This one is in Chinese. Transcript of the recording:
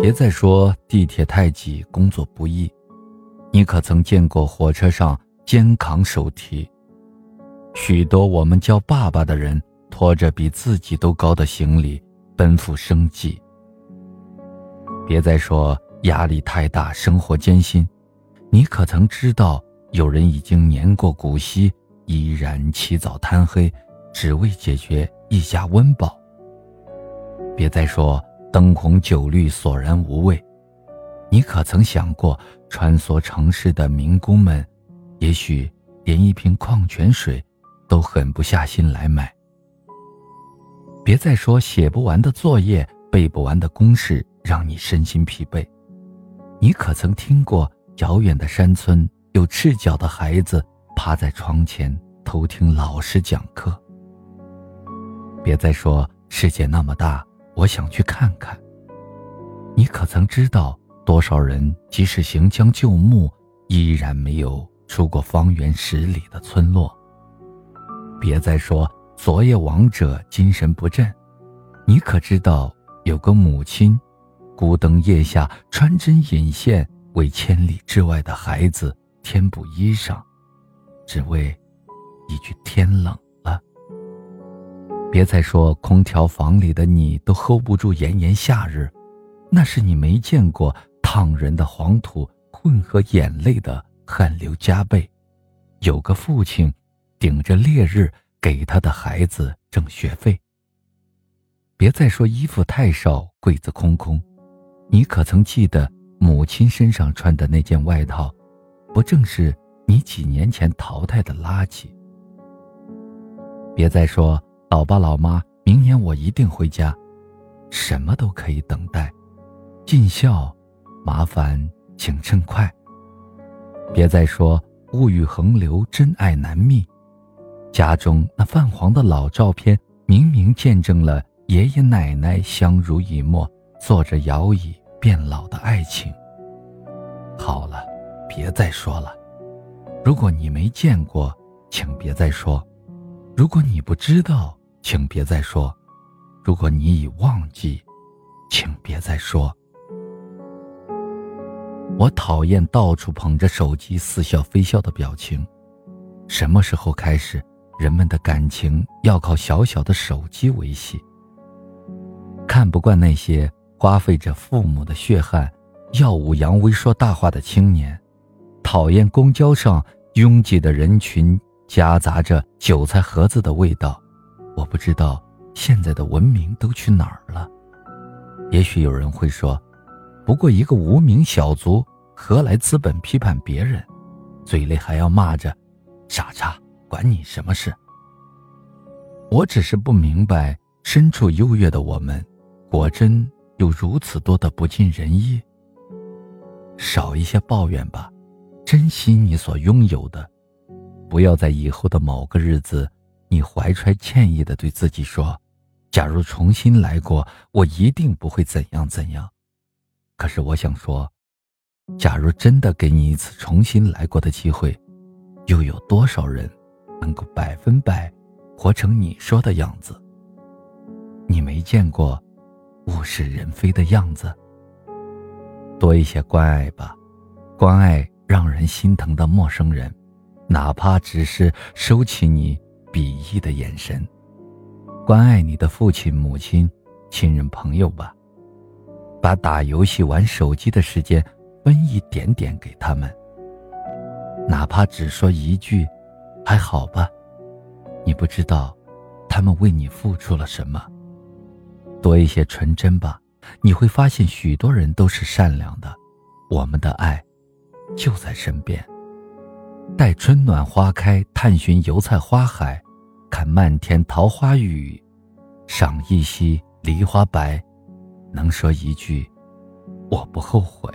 别再说地铁太挤，工作不易。你可曾见过火车上肩扛手提？许多我们叫爸爸的人，拖着比自己都高的行李，奔赴生计。别再说压力太大，生活艰辛。你可曾知道，有人已经年过古稀，依然起早贪黑，只为解决一家温饱？别再说。灯红酒绿，索然无味。你可曾想过，穿梭城市的民工们，也许连一瓶矿泉水都狠不下心来买。别再说写不完的作业、背不完的公式，让你身心疲惫。你可曾听过遥远的山村有赤脚的孩子趴在窗前偷听老师讲课？别再说世界那么大。我想去看看。你可曾知道，多少人即使行将就木，依然没有出过方圆十里的村落？别再说昨夜王者精神不振。你可知道，有个母亲，孤灯夜下穿针引线，为千里之外的孩子添补衣裳，只为一句天冷。别再说空调房里的你都 hold 不住炎炎夏日，那是你没见过烫人的黄土混合眼泪的汗流浃背。有个父亲，顶着烈日给他的孩子挣学费。别再说衣服太少，柜子空空，你可曾记得母亲身上穿的那件外套，不正是你几年前淘汰的垃圾？别再说。老爸老妈，明年我一定回家，什么都可以等待。尽孝，麻烦请趁快。别再说物欲横流，真爱难觅。家中那泛黄的老照片，明明见证了爷爷奶奶相濡以沫，坐着摇椅变老的爱情。好了，别再说了。如果你没见过，请别再说。如果你不知道。请别再说，如果你已忘记，请别再说。我讨厌到处捧着手机似笑非笑的表情。什么时候开始，人们的感情要靠小小的手机维系？看不惯那些花费着父母的血汗、耀武扬威说大话的青年，讨厌公交上拥挤的人群夹杂着韭菜盒子的味道。我不知道现在的文明都去哪儿了。也许有人会说：“不过一个无名小卒，何来资本批判别人？嘴里还要骂着‘傻叉’，管你什么事？”我只是不明白，身处优越的我们，果真有如此多的不尽人意。少一些抱怨吧，珍惜你所拥有的，不要在以后的某个日子。你怀揣歉意的对自己说：“假如重新来过，我一定不会怎样怎样。”可是我想说，假如真的给你一次重新来过的机会，又有多少人能够百分百活成你说的样子？你没见过物是人非的样子。多一些关爱吧，关爱让人心疼的陌生人，哪怕只是收起你。鄙夷的眼神，关爱你的父亲、母亲、亲人、朋友吧。把打游戏、玩手机的时间分一点点给他们，哪怕只说一句“还好吧”。你不知道，他们为你付出了什么。多一些纯真吧，你会发现许多人都是善良的。我们的爱就在身边。待春暖花开，探寻油菜花海。看漫天桃花雨，赏一夕梨花白，能说一句，我不后悔。